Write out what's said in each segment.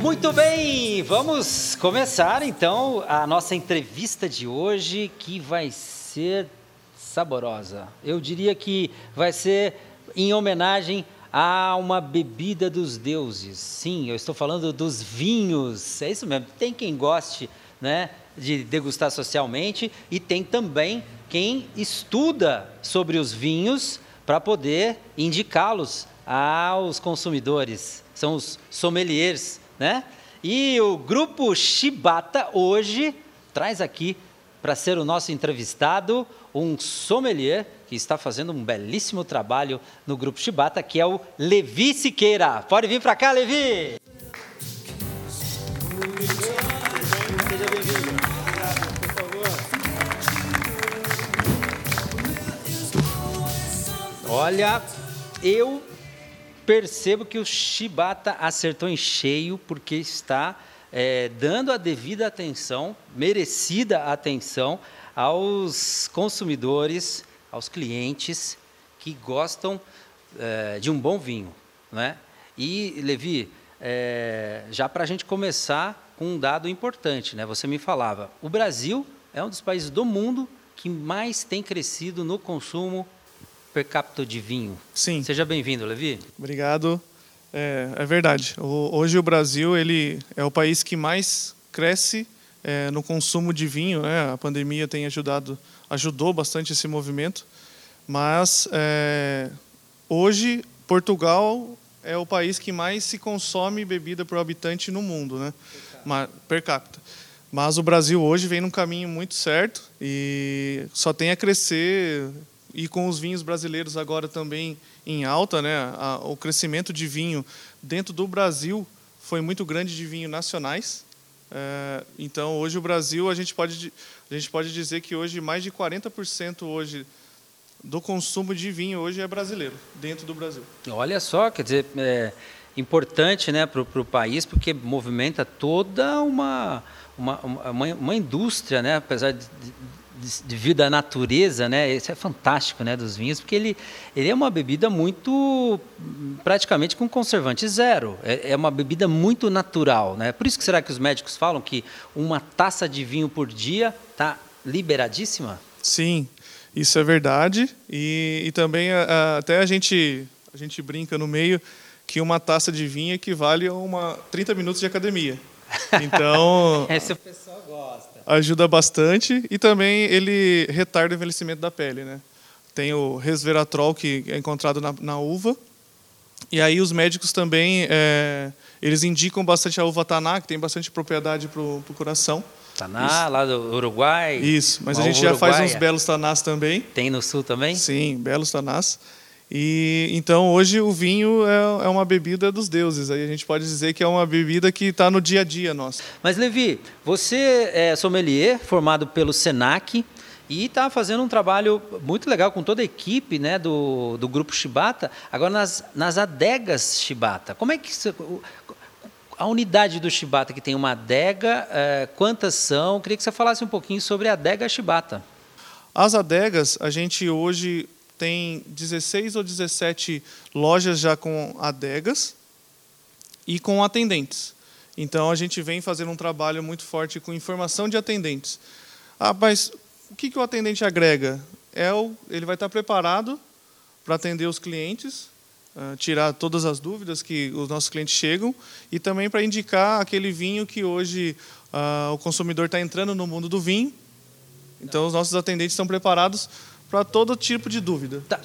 Muito bem, vamos começar então a nossa entrevista de hoje, que vai ser saborosa. Eu diria que vai ser em homenagem a uma bebida dos deuses. Sim, eu estou falando dos vinhos. É isso mesmo. Tem quem goste, né, de degustar socialmente e tem também quem estuda sobre os vinhos para poder indicá-los aos consumidores. São os sommeliers né? E o grupo Shibata hoje traz aqui para ser o nosso entrevistado um sommelier que está fazendo um belíssimo trabalho no grupo Shibata, que é o Levi Siqueira. Pode vir para cá, Levi! Olha, eu percebo que o Shibata acertou em cheio, porque está é, dando a devida atenção, merecida atenção, aos consumidores, aos clientes que gostam é, de um bom vinho. Né? E, Levi, é, já para a gente começar com um dado importante, né? você me falava, o Brasil é um dos países do mundo que mais tem crescido no consumo per capita de vinho. Sim. Seja bem-vindo, Levi. Obrigado. É, é verdade. O, hoje o Brasil ele é o país que mais cresce é, no consumo de vinho. Né? A pandemia tem ajudado, ajudou bastante esse movimento. Mas é, hoje Portugal é o país que mais se consome bebida por habitante no mundo, né? Per capita. Mas o Brasil hoje vem num caminho muito certo e só tem a crescer e com os vinhos brasileiros agora também em alta, né? O crescimento de vinho dentro do Brasil foi muito grande de vinhos nacionais. É, então hoje o Brasil a gente pode a gente pode dizer que hoje mais de 40% hoje do consumo de vinho hoje é brasileiro dentro do Brasil. Olha só, quer dizer, é importante, né, para o país porque movimenta toda uma uma, uma, uma indústria, né, apesar de, devido à natureza, né? Isso é fantástico, né, dos vinhos, porque ele, ele é uma bebida muito praticamente com conservante zero. É, é, uma bebida muito natural, né? Por isso que será que os médicos falam que uma taça de vinho por dia está liberadíssima? Sim, isso é verdade. E, e também a, até a gente a gente brinca no meio que uma taça de vinho equivale a uma 30 minutos de academia. Então. Esse o pessoal gosta ajuda bastante e também ele retarda o envelhecimento da pele, né? Tem o resveratrol que é encontrado na, na uva e aí os médicos também é, eles indicam bastante a uva taná que tem bastante propriedade para o coração. Taná, Isso. lá do Uruguai. Isso, mas a gente já faz uns belos tanás também. Tem no sul também? Sim, belos tanás. E então hoje o vinho é, é, uma bebida dos deuses. Aí a gente pode dizer que é uma bebida que está no dia a dia nosso. Mas Levi, você é sommelier formado pelo Senac e está fazendo um trabalho muito legal com toda a equipe né, do, do grupo Shibata. Agora nas, nas adegas Shibata, como é que a unidade do Shibata que tem uma adega, é, quantas são? Eu queria que você falasse um pouquinho sobre a adega Shibata. As adegas, a gente hoje tem 16 ou 17 lojas já com adegas e com atendentes. Então a gente vem fazendo um trabalho muito forte com informação de atendentes. Ah, mas o que, que o atendente agrega? É o, ele vai estar preparado para atender os clientes, uh, tirar todas as dúvidas que os nossos clientes chegam e também para indicar aquele vinho que hoje uh, o consumidor está entrando no mundo do vinho. Então os nossos atendentes estão preparados para todo tipo de dúvida. Tá,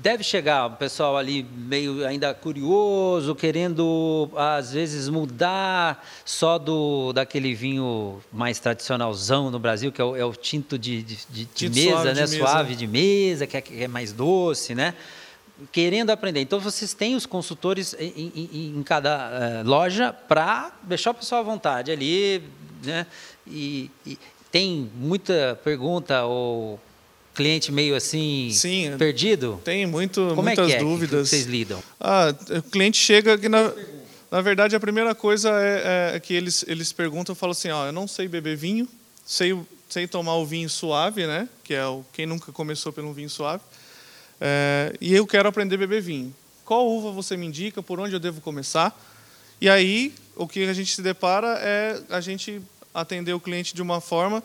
deve chegar o pessoal ali meio ainda curioso, querendo às vezes mudar só do daquele vinho mais tradicionalzão no Brasil, que é o, é o tinto de, de, de, de mesa, suave né? De suave mesa. de mesa, que é, que é, mais doce, né? Querendo aprender. Então vocês têm os consultores em, em, em cada uh, loja para deixar o pessoal à vontade ali, né? E, e tem muita pergunta ou cliente meio assim Sim, perdido? Tem muito, Como muitas é que é dúvidas. Que vocês lidam? Ah, o cliente chega que na, na verdade a primeira coisa é, é que eles eles perguntam, falam assim, ó, eu não sei beber vinho, sei sei tomar o vinho suave, né? Que é o quem nunca começou pelo vinho suave. É, e eu quero aprender a beber vinho. Qual uva você me indica? Por onde eu devo começar? E aí o que a gente se depara é a gente atender o cliente de uma forma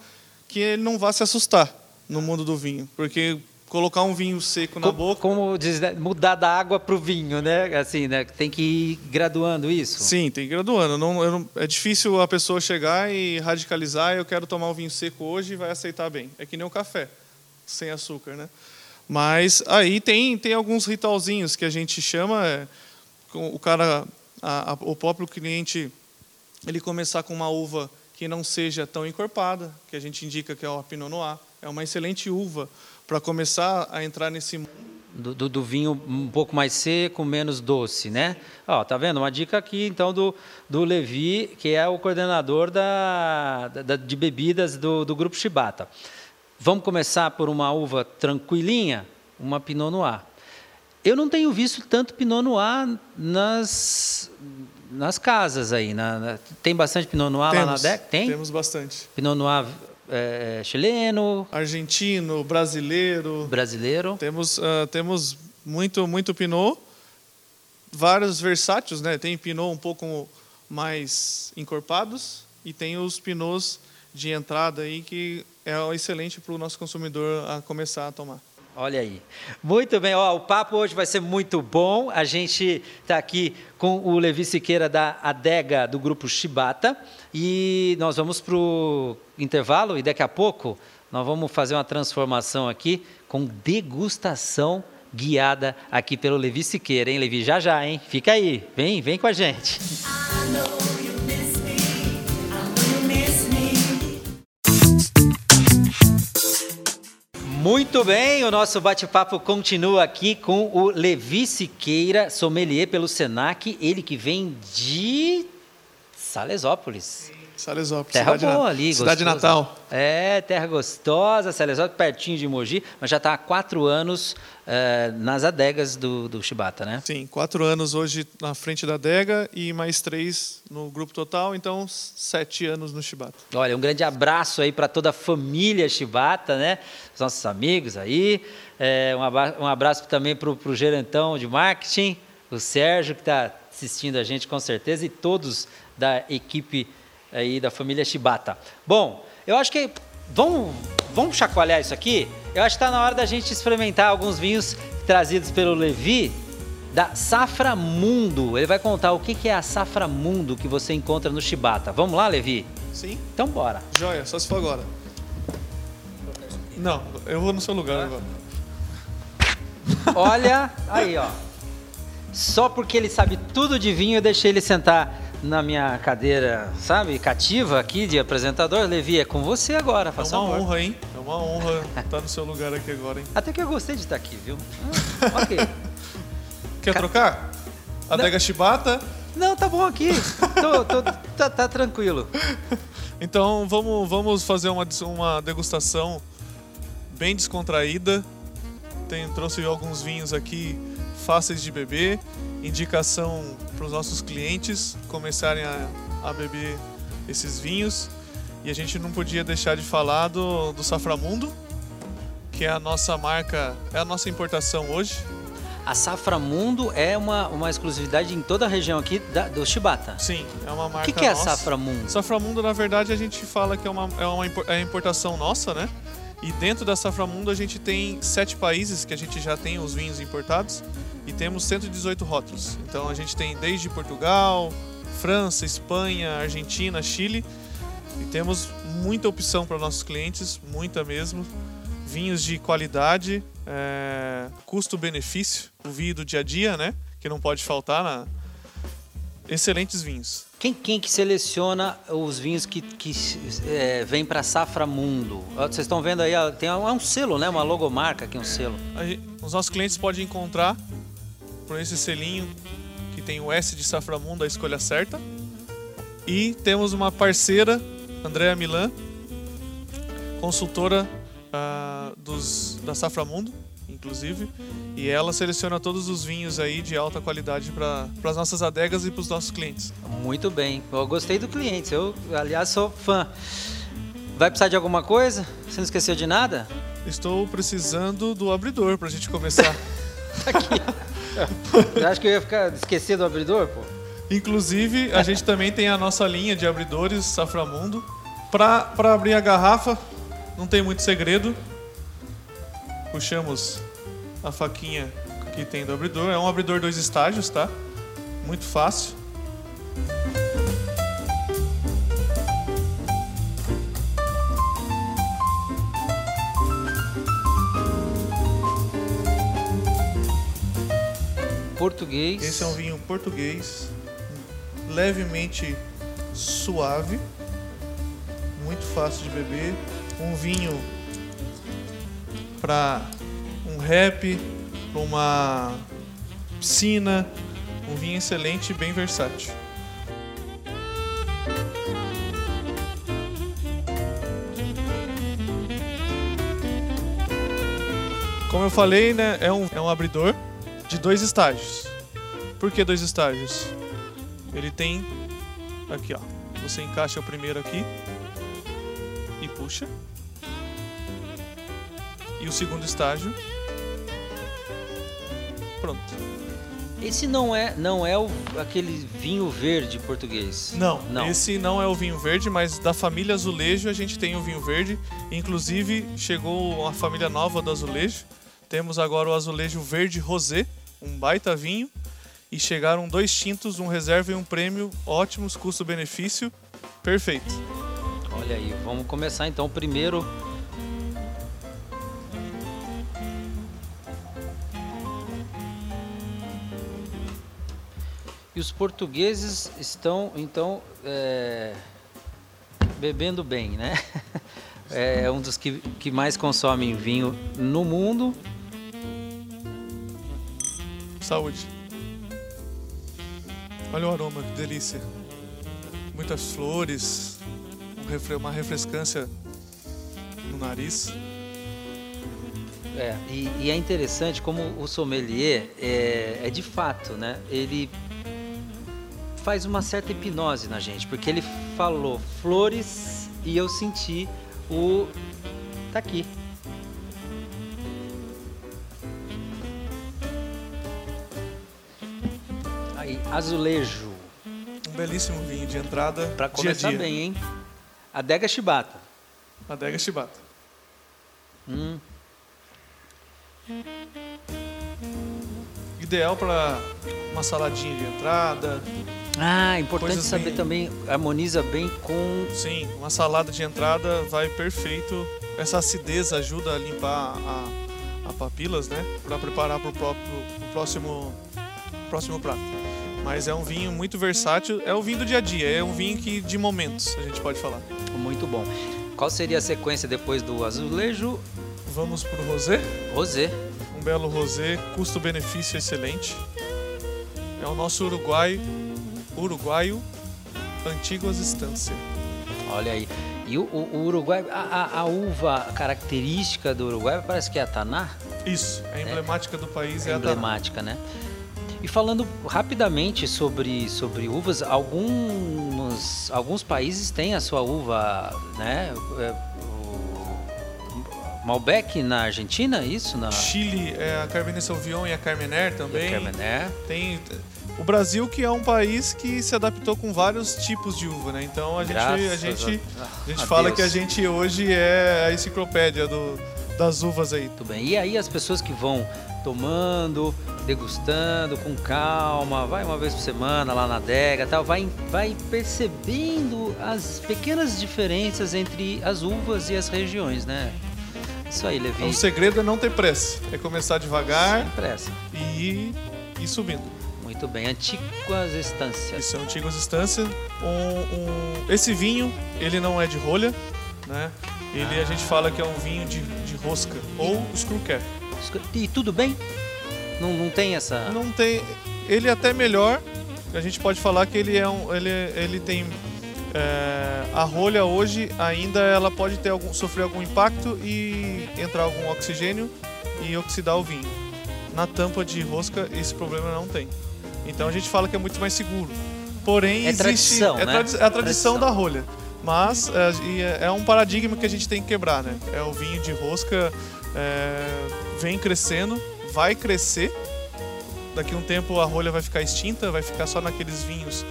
que ele não vá se assustar no mundo do vinho, porque colocar um vinho seco na como, boca. Como diz, né? mudar da água para o vinho, né? Assim, né? Tem que ir graduando isso. Sim, tem que ir graduando. Não, não, é difícil a pessoa chegar e radicalizar. Eu quero tomar um vinho seco hoje e vai aceitar bem. É que nem o café, sem açúcar, né? Mas aí tem, tem alguns ritualzinhos que a gente chama. É, o cara, a, a, o próprio cliente, ele começar com uma uva que não seja tão encorpada, que a gente indica que é o Pinot Noir. É uma excelente uva para começar a entrar nesse mundo. Do, do, do, vinho um pouco mais seco, menos doce, né? Ó, tá vendo? Uma dica aqui, então, do, do Levi, que é o coordenador da, da de bebidas do, do Grupo Chibata. Vamos começar por uma uva tranquilinha, uma Pinot Noir. Eu não tenho visto tanto Pinot Noir nas, nas casas aí. Na, na, tem bastante Pinot Noir temos, lá na DEC? Tem? Temos bastante. Pinot Noir é, chileno, argentino, brasileiro. Brasileiro. Temos uh, temos muito muito pinot, vários versátios, né? Tem pinot um pouco mais encorpados e tem os pinots de entrada aí que é excelente para o nosso consumidor a começar a tomar. Olha aí. Muito bem, Ó, o papo hoje vai ser muito bom. A gente está aqui com o Levi Siqueira da Adega do grupo Chibata e nós vamos para o intervalo e daqui a pouco nós vamos fazer uma transformação aqui com degustação guiada aqui pelo Levi Siqueira, hein, Levi? Já já, hein? Fica aí, vem, vem com a gente. Muito bem, o nosso bate-papo continua aqui com o Levi Siqueira, sommelier pelo Senac, ele que vem de Salesópolis. Salesópolis, terra cidade boa ali, cidade gostosa. natal. É, terra gostosa, Salesópolis, pertinho de Mogi, mas já está há quatro anos é, nas adegas do, do Chibata, né? Sim, quatro anos hoje na frente da adega e mais três no grupo total, então sete anos no Chibata. Olha, um grande abraço aí para toda a família Chibata, né? Os nossos amigos aí. É, um abraço também para o gerentão de marketing, o Sérgio, que está assistindo a gente com certeza, e todos da equipe aí da família Shibata. Bom, eu acho que vamos, vamos chacoalhar isso aqui. Eu acho que está na hora da gente experimentar alguns vinhos trazidos pelo Levi da Safra Mundo. Ele vai contar o que é a Safra Mundo que você encontra no Shibata. Vamos lá, Levi? Sim. Então bora. Joia, só se for agora. Não, eu vou no seu lugar agora. Olha, aí ó. Só porque ele sabe tudo de vinho, eu deixei ele sentar na minha cadeira, sabe, cativa aqui de apresentador. Levi, é com você agora, É uma honra, hein? É uma honra estar no seu lugar aqui agora, hein? Até que eu gostei de estar aqui, viu? Ah, ok. Quer Ca... trocar? Adega Chibata? Não, tá bom aqui. Tô, tô, tá, tá, tranquilo. Então vamos, vamos fazer uma, uma degustação bem descontraída. Tem, trouxe alguns vinhos aqui fáceis de beber, indicação para os nossos clientes começarem a, a, beber esses vinhos. E a gente não podia deixar de falar do, do Saframundo, que é a nossa marca, é a nossa importação hoje. A Saframundo é uma, uma exclusividade em toda a região aqui da, do Chibata. Sim, é uma marca. O que, que é nossa. a Saframundo? Saframundo, na verdade, a gente fala que é uma, é uma é importação nossa, né? E dentro da Saframundo a gente tem sete países que a gente já tem os vinhos importados e temos 118 rótulos. Então a gente tem desde Portugal, França, Espanha, Argentina, Chile e temos muita opção para nossos clientes, muita mesmo. Vinhos de qualidade, é, custo-benefício, o vinho do dia a dia, né? Que não pode faltar na excelentes vinhos. Quem, quem que seleciona os vinhos que, que é, vem para Safra Mundo? Vocês estão vendo aí, tem um, é um selo, né? Uma logomarca aqui, um selo. os nossos clientes podem encontrar por esse selinho que tem o S de Saframundo, a escolha certa. E temos uma parceira, Andréa Milan, consultora uh, dos, da Saframundo, inclusive, e ela seleciona todos os vinhos aí de alta qualidade para as nossas adegas e para os nossos clientes. Muito bem, eu gostei do cliente, eu, aliás, sou fã. Vai precisar de alguma coisa? Você não esqueceu de nada? Estou precisando do abridor para a gente começar. Aqui. Você acha que eu ia ficar esquecer do abridor, pô? Inclusive, a gente também tem a nossa linha de abridores Saframundo. Para abrir a garrafa, não tem muito segredo. Puxamos a faquinha que tem do abridor. É um abridor dois estágios, tá? Muito fácil. Português. Esse é um vinho português, levemente suave, muito fácil de beber. Um vinho para um rap, para uma piscina, um vinho excelente e bem versátil. Como eu falei, né, é um, é um abridor de dois estágios. Por que dois estágios? Ele tem aqui, ó. Você encaixa o primeiro aqui e puxa. E o segundo estágio. Pronto. Esse não é, não é o, aquele vinho verde português. Não, não, esse não é o vinho verde, mas da família Azulejo a gente tem o vinho verde. Inclusive chegou uma família nova do azulejo. Temos agora o azulejo verde rosé, um baita vinho. E chegaram dois tintos, um reserva e um prêmio, ótimos, custo-benefício, perfeito. Olha aí, vamos começar então primeiro. E os portugueses estão então é, bebendo bem, né? É um dos que, que mais consomem vinho no mundo. Saúde. Olha o aroma, que delícia. Muitas flores, uma refrescância no nariz. É, e, e é interessante como o sommelier é, é de fato, né? Ele faz uma certa hipnose na gente, porque ele falou flores e eu senti o. tá aqui, Azulejo. Um belíssimo vinho de entrada. Para começar dia dia. bem, hein? Adega Shibata. Adega Shibata. Hum. Ideal para uma saladinha de entrada. Ah, importante saber bem... também, harmoniza bem com. Sim, uma salada de entrada vai perfeito. Essa acidez ajuda a limpar a, a papilas, né? Para preparar para o próximo, próximo prato. Mas é um vinho muito versátil, é o vinho do dia a dia, é um vinho que de momentos, a gente pode falar. Muito bom. Qual seria a sequência depois do azulejo? Vamos para o rosé. Rosé. Um belo rosé, custo-benefício excelente. É o nosso uruguai, uruguaio Antigas Estância. Olha aí. E o, o, Uruguai, a, a, a, uva característica do Uruguai parece que é a Taná? Isso, a emblemática é. do país é, é a Taná. Emblemática, né? E falando rapidamente sobre, sobre uvas, alguns, alguns países têm a sua uva, né? É, Malbec na Argentina, isso? Na... Chile, é a Cabernet Sauvignon e a Carmener também. E a Carmener. Tem o Brasil que é um país que se adaptou com vários tipos de uva, né? Então a gente a gente a, gente fala Deus. que a gente hoje é a enciclopédia do, das uvas aí. Tudo bem. E aí as pessoas que vão tomando, degustando com calma, vai uma vez por semana lá na adega, tal, vai, vai percebendo as pequenas diferenças entre as uvas e as regiões, né? Isso aí, Levi. O segredo é não ter pressa, é começar devagar Sem pressa. e ir subindo. Muito bem, Antigas Estâncias. Isso, Antigas Estâncias. Um, um, esse vinho, ele não é de rolha, né? Ele ah. a gente fala que é um vinho de, de rosca ou screw cap. E tudo bem? Não, não tem essa. Não tem. Ele é até melhor. A gente pode falar que ele é um. Ele, ele tem. É, a rolha hoje ainda ela pode ter algum, sofrer algum impacto e entrar algum oxigênio e oxidar o vinho. Na tampa de rosca esse problema não tem. Então a gente fala que é muito mais seguro. Porém, é existe. Tradição, é, né? é a tradição, tradição da rolha. Mas é, é, um paradigma que a gente tem que quebrar, né? É o vinho de rosca é, vem crescendo, vai crescer Daqui a um tempo a rolha vai ficar extinta, vai ficar só naqueles vinhos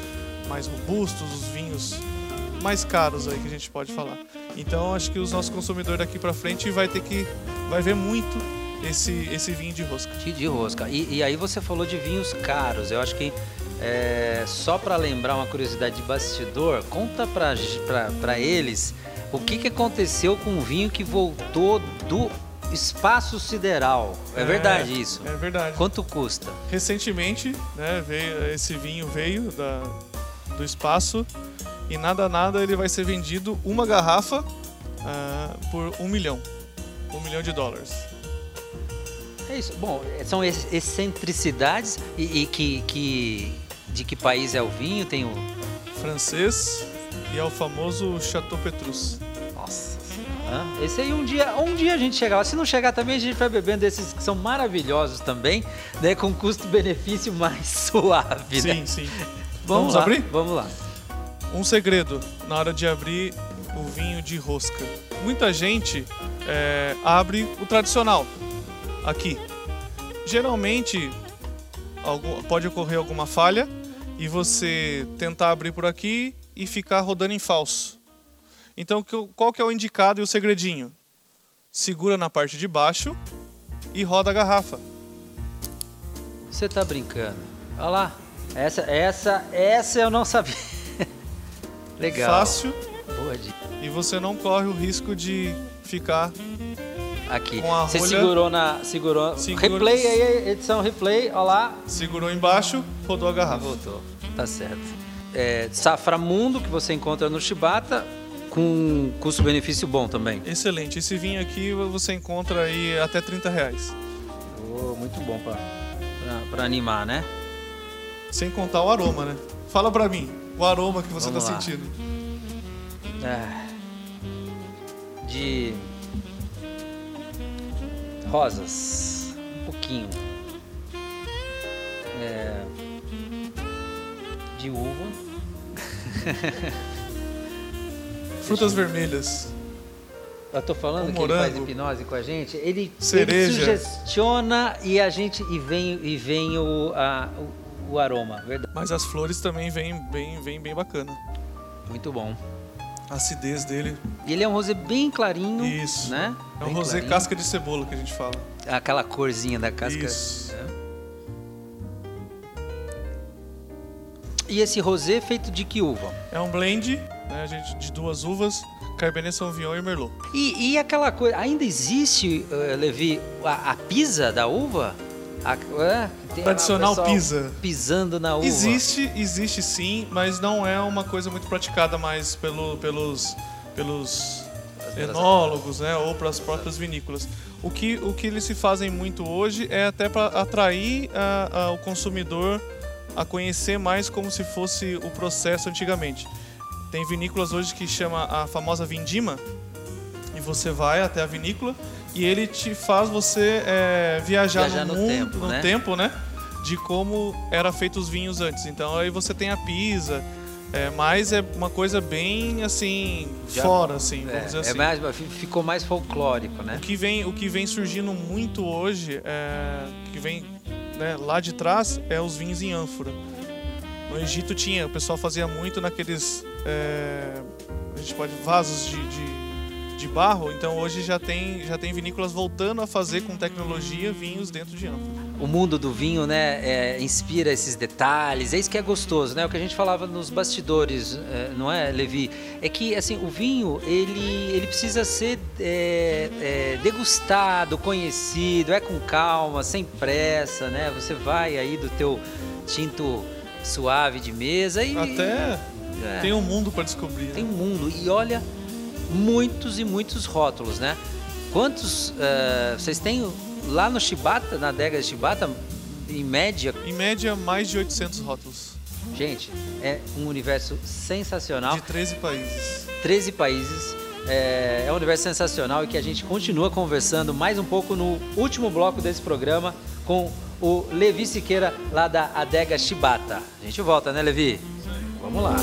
mais robustos, os vinhos mais caros aí que a gente pode falar. Então acho que os nossos consumidores daqui para frente vai ter que vai ver muito esse esse vinho de rosca. De rosca. E, e aí você falou de vinhos caros. Eu acho que é, só para lembrar uma curiosidade de bastidor, conta para eles o que, que aconteceu com o vinho que voltou do espaço sideral. É, é, verdade isso? É verdade. Quanto custa? Recentemente, né, veio, esse vinho veio da, do espaço e nada nada ele vai ser vendido uma garrafa uh, por um milhão, um milhão de dólares. É isso. Bom, são excentricidades e, e que, que de que país é o vinho? Tem o francês e é o famoso Chateau Petrus. Esse aí um dia, um dia a gente chegar. Se não chegar também a gente vai bebendo esses que são maravilhosos também, né, com custo-benefício mais suave. Sim, né? sim. Vamos, Vamos lá, abrir? Vamos lá. Um segredo na hora de abrir o vinho de rosca. Muita gente é, abre o tradicional aqui. Geralmente algum, pode ocorrer alguma falha e você tentar abrir por aqui e ficar rodando em falso. Então, qual que é o indicado e o segredinho? Segura na parte de baixo e roda a garrafa. Você tá brincando? Olha lá. Essa, essa, essa eu não sabia. Legal. Fácil. Boa dica. E você não corre o risco de ficar aqui. Com a Você rolha... segurou na. Segurou. Replay aí, edição replay, olha lá. Segurou embaixo, rodou a garrafa. Voltou. Tá certo. É, Saframundo, que você encontra no Chibata, com custo-benefício bom também. Excelente. Esse vinho aqui você encontra aí até 30 reais. Oh, muito bom para animar, né? Sem contar o aroma, né? Fala pra mim, o aroma que você tá lá. sentindo. É, de rosas, um pouquinho. É, de uva. Frutas vermelhas. Eu tô falando que ele faz hipnose com a gente. Ele, ele sugestiona e a gente e vem e vem o, a, o, o, aroma, verdade. Mas as flores também vêm bem, vem bem bacana. Muito bom. A acidez dele. E ele é um rosé bem clarinho, Isso. né? É um bem rosé clarinho. casca de cebola que a gente fala. Aquela corzinha da casca. Isso. E esse rosé feito de que uva? É um blend né, gente, de duas uvas, Cabernet Sauvignon e Merlot. E, e aquela coisa, ainda existe, uh, Levi, a, a, pisa da uva? A, Tradicional pisa. Pisando na uva. Existe, existe sim, mas não é uma coisa muito praticada mais pelo, pelos, pelos enólogos, né, ou para as próprias vinícolas. O que, o que eles se fazem muito hoje é até para atrair a, a, o consumidor a conhecer mais como se fosse o processo antigamente. Tem vinícolas hoje que chama a famosa vindima, e você vai até a vinícola e ele te faz você é, viajar, viajar, no, no, mundo, tempo, no né? tempo, né? De como era feito os vinhos antes. Então aí você tem a pisa, é, mas é uma coisa bem assim Já, fora, assim, vamos é, dizer é assim. É mais, ficou mais folclórico, né? O que vem, o que vem surgindo muito hoje, é, que vem né, lá de trás, é os vinhos em ânfora. No Egito tinha, o pessoal fazia muito naqueles. É, a gente pode. vasos de, de, de, barro, então hoje já tem, já tem vinícolas voltando a fazer com tecnologia vinhos dentro de ânfora. O mundo do vinho, né, é, inspira esses detalhes, é isso que é gostoso, né? O que a gente falava nos bastidores, é, não é, Levi? É que, assim, o vinho, ele, ele precisa ser é, é degustado, conhecido, é com calma, sem pressa, né? Você vai aí do teu tinto suave de mesa e. Até é, tem um mundo para descobrir. Tem um mundo. E olha, muitos e muitos rótulos, né? Quantos uh, vocês têm lá no Shibata, na adega de Shibata, em média? Em média, mais de 800 rótulos. Gente, é um universo sensacional. De 13 países. 13 países. É, é um universo sensacional e que a gente continua conversando mais um pouco no último bloco desse programa com o Levi Siqueira, lá da Adega Shibata. A gente volta, né, Levi? Vamos lá.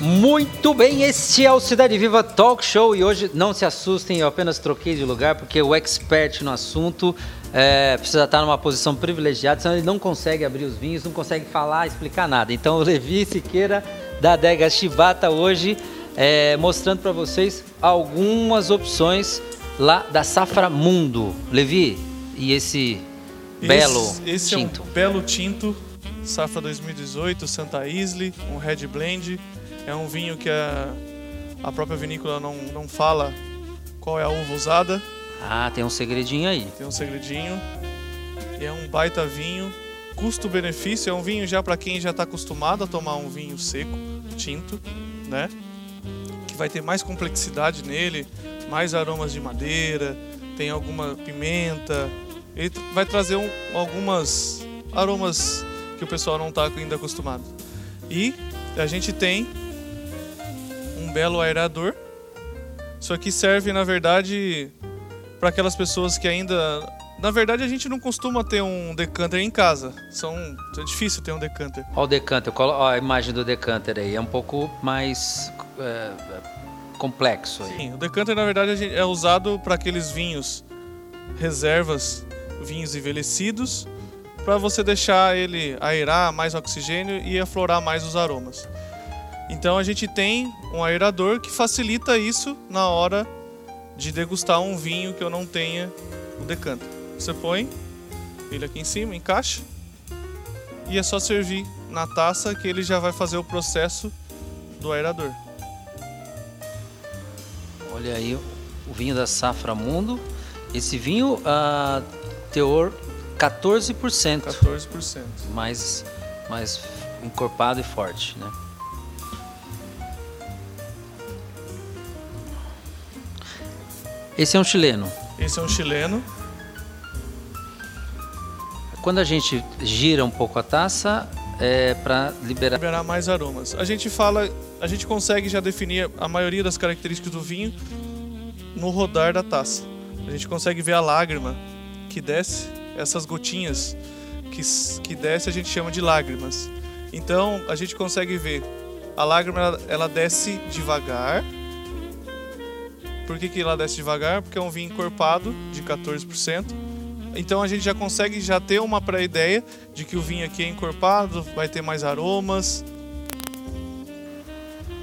Muito bem, este é o Cidade Viva Talk Show e hoje não se assustem, eu apenas troquei de lugar porque o expert no assunto é, precisa estar numa posição privilegiada, senão ele não consegue abrir os vinhos, não consegue falar, explicar nada. Então o Levi Siqueira da adega Chibata hoje é, mostrando para vocês algumas opções lá da Safra Mundo. Levi, e esse belo esse, esse tinto? é um belo tinto, Safra 2018, Santa Isle, um Red Blend. É um vinho que a, a própria vinícola não, não fala qual é a uva usada. Ah, tem um segredinho aí. Tem um segredinho. É um baita vinho. Custo-benefício é um vinho já para quem já está acostumado a tomar um vinho seco, tinto, né? Que vai ter mais complexidade nele, mais aromas de madeira, tem alguma pimenta. Ele vai trazer um, algumas aromas que o pessoal não está ainda acostumado. E a gente tem um belo aerador. Isso aqui serve, na verdade, para aquelas pessoas que ainda. Na verdade, a gente não costuma ter um decanter em casa. São, é difícil ter um decanter. Olha o decanter, olha a imagem do decanter aí. É um pouco mais é, complexo aí. Sim, o decanter, na verdade, é usado para aqueles vinhos reservas, vinhos envelhecidos, para você deixar ele aerar mais oxigênio e aflorar mais os aromas. Então a gente tem um aerador que facilita isso na hora de degustar um vinho que eu não tenha o decanter. Você põe ele aqui em cima, encaixa e é só servir na taça que ele já vai fazer o processo do aerador. Olha aí o vinho da Safra Mundo. Esse vinho, uh, teor 14%. 14%. Mais, mais encorpado e forte, né? Esse é um chileno. Esse é um chileno. Quando a gente gira um pouco a taça, é para liberar... liberar mais aromas. A gente fala, a gente consegue já definir a maioria das características do vinho no rodar da taça. A gente consegue ver a lágrima que desce, essas gotinhas que, que desce a gente chama de lágrimas. Então a gente consegue ver a lágrima ela, ela desce devagar por que, que ela desce devagar? Porque é um vinho encorpado de 14%. Então a gente já consegue já ter uma pré-ideia de que o vinho aqui é encorpado, vai ter mais aromas.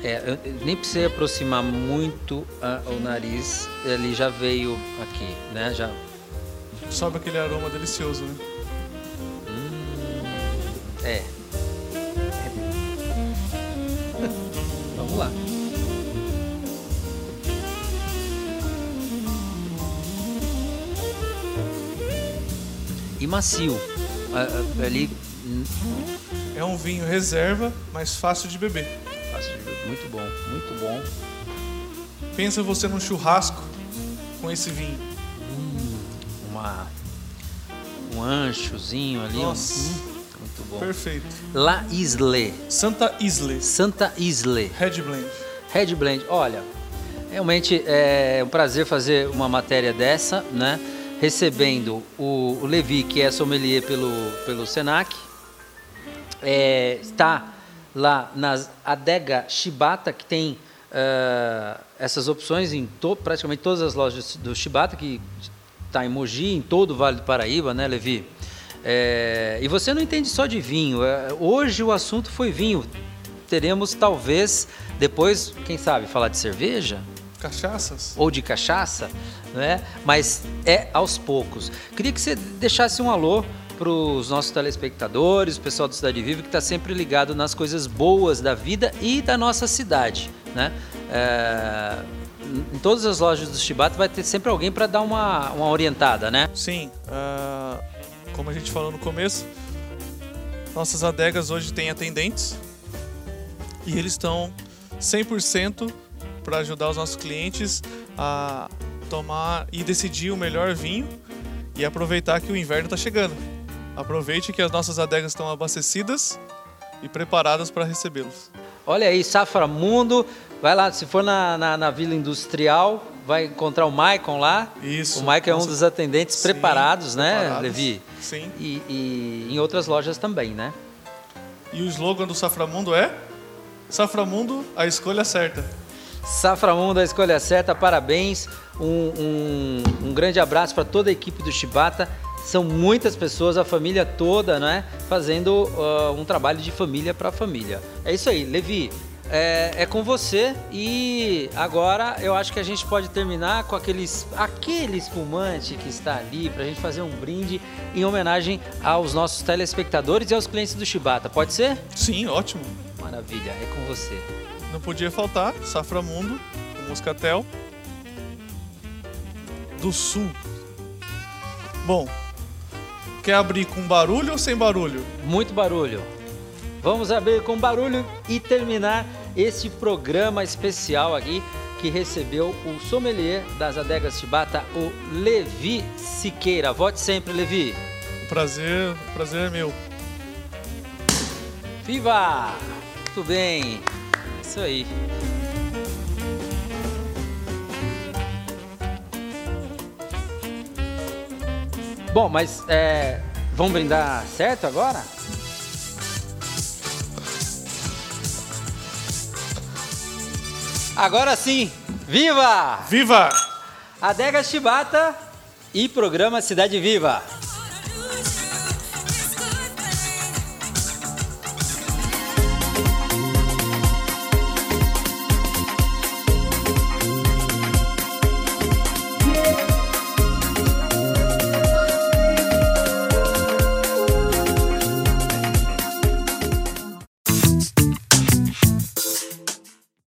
É, nem precisa aproximar muito a, o nariz, ele já veio aqui, né? Já sobe aquele aroma delicioso, né? Macio. Ali. É um vinho reserva, mas fácil de beber. Fácil de beber. Muito bom, muito bom. Pensa você num churrasco com esse vinho. Hum, uma, um anchozinho ali. Nossa. Hum, muito bom. Perfeito. La Isle. Santa Isle. Santa Isle. Red Blend. Red Blend. Olha, realmente é um prazer fazer uma matéria dessa, né? Recebendo o, o Levi, que é sommelier pelo, pelo Senac, é, está lá na adega Shibata, que tem uh, essas opções em to, praticamente todas as lojas do Shibata, que está em Mogi, em todo o Vale do Paraíba, né, Levi? É, e você não entende só de vinho. É, hoje o assunto foi vinho. Teremos talvez depois, quem sabe, falar de cerveja? Cachaças? Ou de cachaça, né? mas é aos poucos. Queria que você deixasse um alô para os nossos telespectadores, o pessoal do Cidade Viva, que está sempre ligado nas coisas boas da vida e da nossa cidade. Né? É, em todas as lojas do Chibata vai ter sempre alguém para dar uma, uma orientada, né? Sim. Uh, como a gente falou no começo, nossas adegas hoje têm atendentes e eles estão 100% para ajudar os nossos clientes a tomar e decidir o melhor vinho e aproveitar que o inverno está chegando. Aproveite que as nossas adegas estão abastecidas e preparadas para recebê-los. Olha aí, Safra Mundo. Vai lá, se for na, na, na, Vila Industrial, vai encontrar o Maicon lá. Isso. O Maicon é um dos atendentes Sim, preparados, né, preparados. Levi? Sim. E, e, em outras lojas também, né? E o slogan do Saframundo é? Saframundo, a escolha certa. Saframundo, a escolha certa, parabéns. Um, um, um grande abraço para toda a equipe do Chibata. São muitas pessoas, a família toda, né? Fazendo uh, um trabalho de família para família. É isso aí, Levi. É, é, com você e agora eu acho que a gente pode terminar com aqueles, aquele espumante que está ali para a gente fazer um brinde em homenagem aos nossos telespectadores e aos clientes do Chibata. Pode ser? Sim, ótimo. Maravilha, é com você. Não podia faltar Saframundo, o Moscatel do Sul. Bom, quer abrir com barulho ou sem barulho? Muito barulho. Vamos abrir com barulho e terminar este programa especial aqui que recebeu o sommelier das adegas Chibata, o Levi Siqueira. Vote sempre, Levi. O prazer, o prazer é meu. Viva! Muito bem. Isso aí. Bom, mas é, vamos brindar certo agora? Agora sim, viva! Viva! Adega Chibata e programa Cidade Viva.